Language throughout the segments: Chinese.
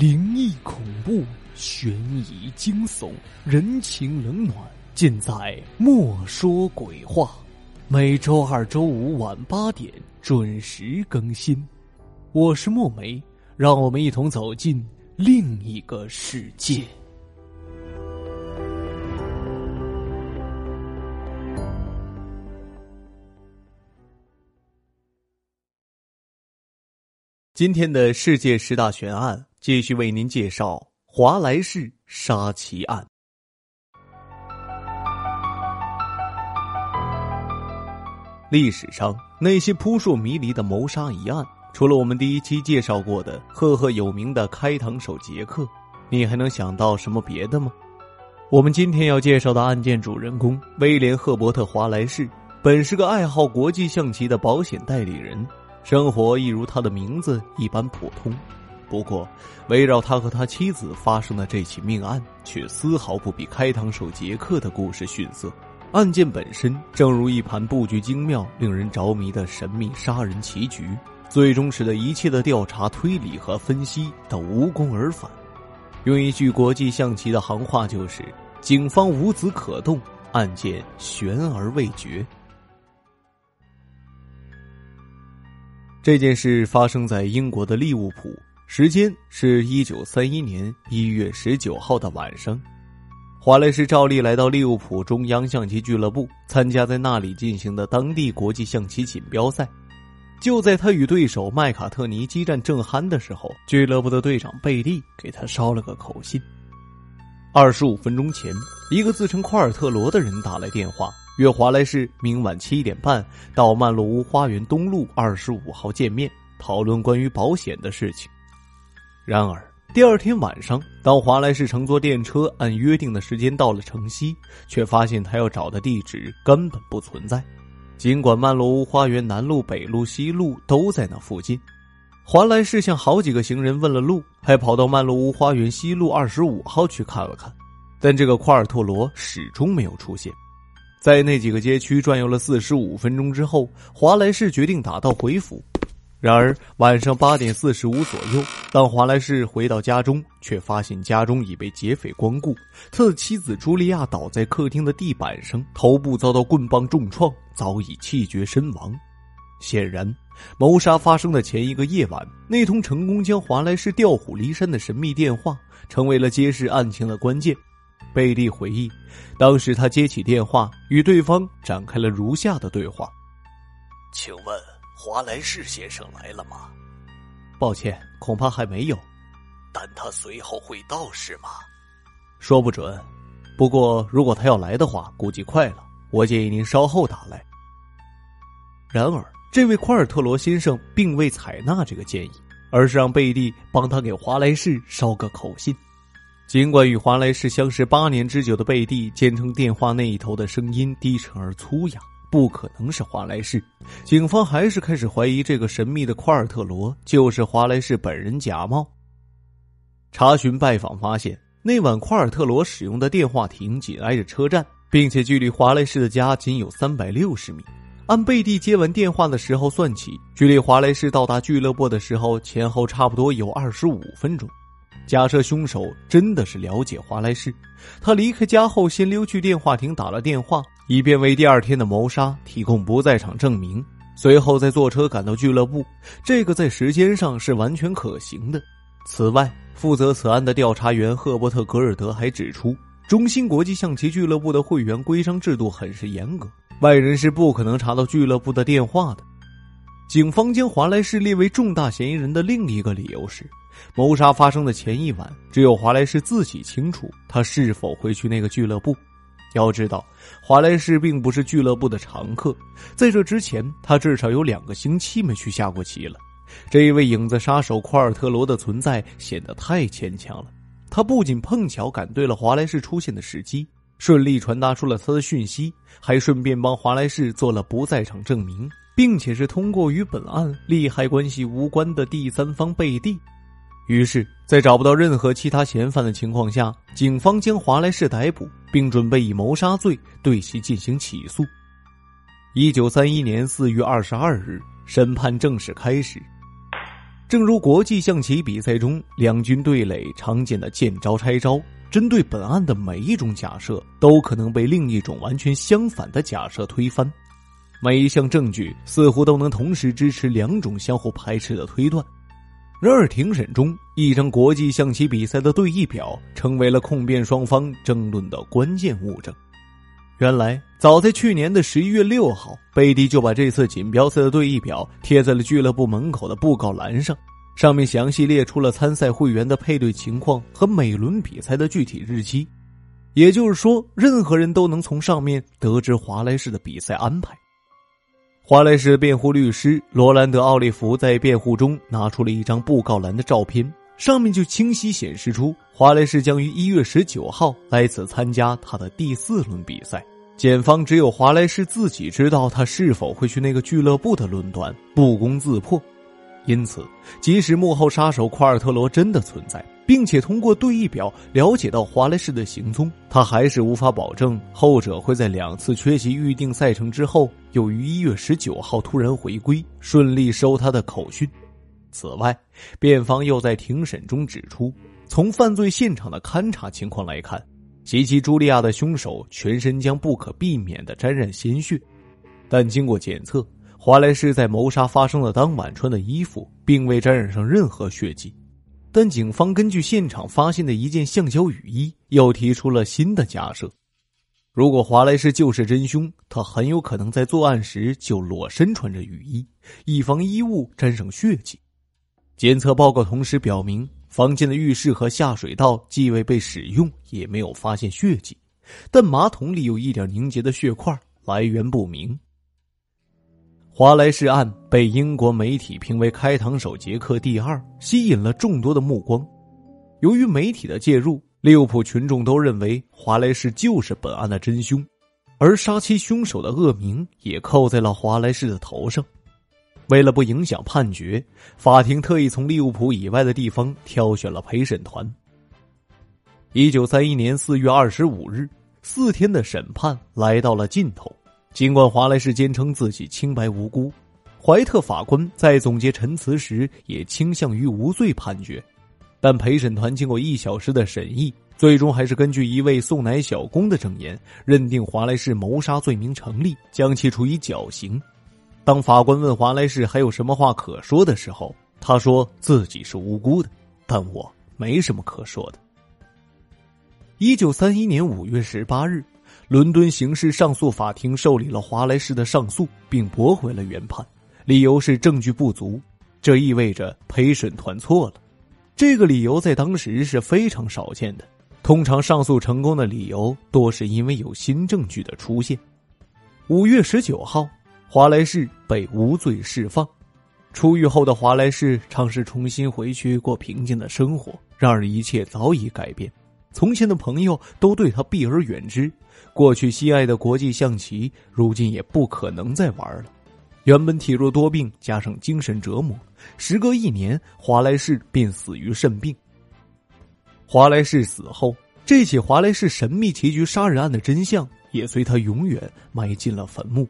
灵异恐怖、悬疑惊悚、人情冷暖，尽在《莫说鬼话》。每周二、周五晚八点准时更新。我是墨梅，让我们一同走进另一个世界。今天的世界十大悬案，继续为您介绍华莱士杀妻案。历史上那些扑朔迷离的谋杀疑案，除了我们第一期介绍过的赫赫有名的开膛手杰克，你还能想到什么别的吗？我们今天要介绍的案件主人公威廉·赫伯特·华莱士，本是个爱好国际象棋的保险代理人。生活一如他的名字一般普通，不过，围绕他和他妻子发生的这起命案，却丝毫不比开膛手杰克的故事逊色。案件本身正如一盘布局精妙、令人着迷的神秘杀人棋局，最终使得一切的调查、推理和分析都无功而返。用一句国际象棋的行话，就是“警方无子可动，案件悬而未决”。这件事发生在英国的利物浦，时间是一九三一年一月十九号的晚上。华莱士照例来到利物浦中央象棋俱乐部，参加在那里进行的当地国际象棋锦标赛。就在他与对手麦卡特尼激战正酣的时候，俱乐部的队长贝利给他捎了个口信。二十五分钟前，一个自称夸尔特罗的人打来电话。约华莱士明晚七点半到曼洛屋花园东路二十五号见面，讨论关于保险的事情。然而，第二天晚上，当华莱士乘坐电车按约定的时间到了城西，却发现他要找的地址根本不存在。尽管曼洛屋花园南路、北路、西路都在那附近，华莱士向好几个行人问了路，还跑到曼洛屋花园西路二十五号去看了看，但这个夸尔特罗始终没有出现。在那几个街区转悠了四十五分钟之后，华莱士决定打道回府。然而晚上八点四十五左右，当华莱士回到家中，却发现家中已被劫匪光顾，他的妻子茱莉亚倒在客厅的地板上，头部遭到棍棒重创，早已气绝身亡。显然，谋杀发生的前一个夜晚，那通成功将华莱士调虎离山的神秘电话，成为了揭示案情的关键。贝利回忆，当时他接起电话，与对方展开了如下的对话：“请问华莱士先生来了吗？”“抱歉，恐怕还没有。”“但他随后会到是吗？”“说不准。不过如果他要来的话，估计快了。我建议您稍后打来。”然而，这位夸尔特罗先生并未采纳这个建议，而是让贝蒂帮他给华莱士捎个口信。尽管与华莱士相识八年之久的贝蒂坚称电话那一头的声音低沉而粗哑，不可能是华莱士，警方还是开始怀疑这个神秘的夸尔特罗就是华莱士本人假冒。查询拜访发现，那晚夸尔特罗使用的电话亭紧挨着车站，并且距离华莱士的家仅有三百六十米。按贝蒂接完电话的时候算起，距离华莱士到达俱乐部的时候前后差不多有二十五分钟。假设凶手真的是了解华莱士，他离开家后先溜去电话亭打了电话，以便为第二天的谋杀提供不在场证明，随后再坐车赶到俱乐部，这个在时间上是完全可行的。此外，负责此案的调查员赫伯特·格尔德还指出，中芯国际象棋俱乐部的会员规章制度很是严格，外人是不可能查到俱乐部的电话的。警方将华莱士列为重大嫌疑人的另一个理由是。谋杀发生的前一晚，只有华莱士自己清楚他是否会去那个俱乐部。要知道，华莱士并不是俱乐部的常客，在这之前，他至少有两个星期没去下过棋了。这一位影子杀手库尔特罗的存在显得太牵强了。他不仅碰巧赶对了华莱士出现的时机，顺利传达出了他的讯息，还顺便帮华莱士做了不在场证明，并且是通过与本案利害关系无关的第三方贝蒂。于是，在找不到任何其他嫌犯的情况下，警方将华莱士逮捕，并准备以谋杀罪对其进行起诉。一九三一年四月二十二日，审判正式开始。正如国际象棋比赛中两军对垒常见的见招拆招，针对本案的每一种假设，都可能被另一种完全相反的假设推翻。每一项证据似乎都能同时支持两种相互排斥的推断。然而，庭审中一张国际象棋比赛的对弈表成为了控辩双方争论的关键物证。原来，早在去年的十一月六号，贝蒂就把这次锦标赛的对弈表贴在了俱乐部门口的布告栏上，上面详细列出了参赛会员的配对情况和每轮比赛的具体日期。也就是说，任何人都能从上面得知华莱士的比赛安排。华莱士辩护律师罗兰德·奥利弗在辩护中拿出了一张布告栏的照片。上面就清晰显示出，华莱士将于一月十九号来此参加他的第四轮比赛。检方只有华莱士自己知道他是否会去那个俱乐部的论断不攻自破。因此，即使幕后杀手库尔特罗真的存在，并且通过对弈表了解到华莱士的行踪，他还是无法保证后者会在两次缺席预定赛程之后，又于一月十九号突然回归，顺利收他的口讯。此外，辩方又在庭审中指出，从犯罪现场的勘查情况来看，袭击茱莉亚的凶手全身将不可避免的沾染鲜血。但经过检测，华莱士在谋杀发生的当晚穿的衣服并未沾染上任何血迹。但警方根据现场发现的一件橡胶雨衣，又提出了新的假设：如果华莱士就是真凶，他很有可能在作案时就裸身穿着雨衣，以防衣物沾上血迹。检测报告同时表明，房间的浴室和下水道既未被使用，也没有发现血迹，但马桶里有一点凝结的血块，来源不明。华莱士案被英国媒体评为开膛手杰克第二，吸引了众多的目光。由于媒体的介入，利物浦群众都认为华莱士就是本案的真凶，而杀妻凶手的恶名也扣在了华莱士的头上。为了不影响判决，法庭特意从利物浦以外的地方挑选了陪审团。一九三一年四月二十五日，四天的审判来到了尽头。尽管华莱士坚称自己清白无辜，怀特法官在总结陈词时也倾向于无罪判决，但陪审团经过一小时的审议，最终还是根据一位送奶小工的证言，认定华莱士谋杀罪名成立，将其处以绞刑。当法官问华莱士还有什么话可说的时候，他说自己是无辜的，但我没什么可说的。一九三一年五月十八日，伦敦刑事上诉法庭受理了华莱士的上诉，并驳回了原判，理由是证据不足。这意味着陪审团错了。这个理由在当时是非常少见的，通常上诉成功的理由多是因为有新证据的出现。五月十九号。华莱士被无罪释放，出狱后的华莱士尝试重新回去过平静的生活。然而一切早已改变，从前的朋友都对他避而远之，过去心爱的国际象棋如今也不可能再玩了。原本体弱多病，加上精神折磨，时隔一年，华莱士便死于肾病。华莱士死后，这起华莱士神秘棋局杀人案的真相也随他永远埋进了坟墓。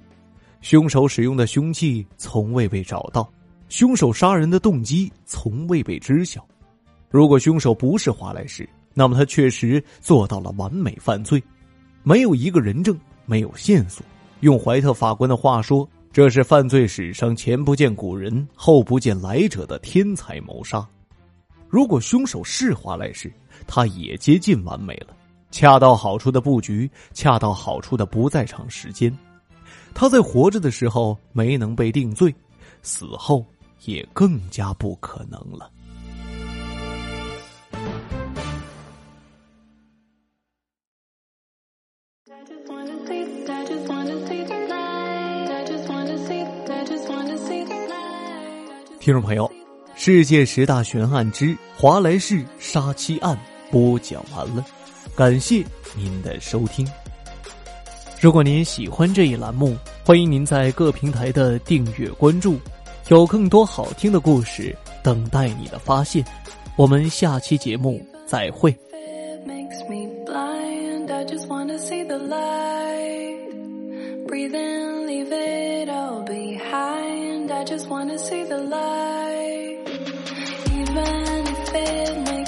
凶手使用的凶器从未被找到，凶手杀人的动机从未被知晓。如果凶手不是华莱士，那么他确实做到了完美犯罪。没有一个人证，没有线索。用怀特法官的话说，这是犯罪史上前不见古人、后不见来者的天才谋杀。如果凶手是华莱士，他也接近完美了，恰到好处的布局，恰到好处的不在场时间。他在活着的时候没能被定罪，死后也更加不可能了。听众朋友，世界十大悬案之华莱士杀妻案播讲完了，感谢您的收听。如果您喜欢这一栏目，欢迎您在各平台的订阅关注，有更多好听的故事等待你的发现。我们下期节目再会。I just wanna see the light, even if it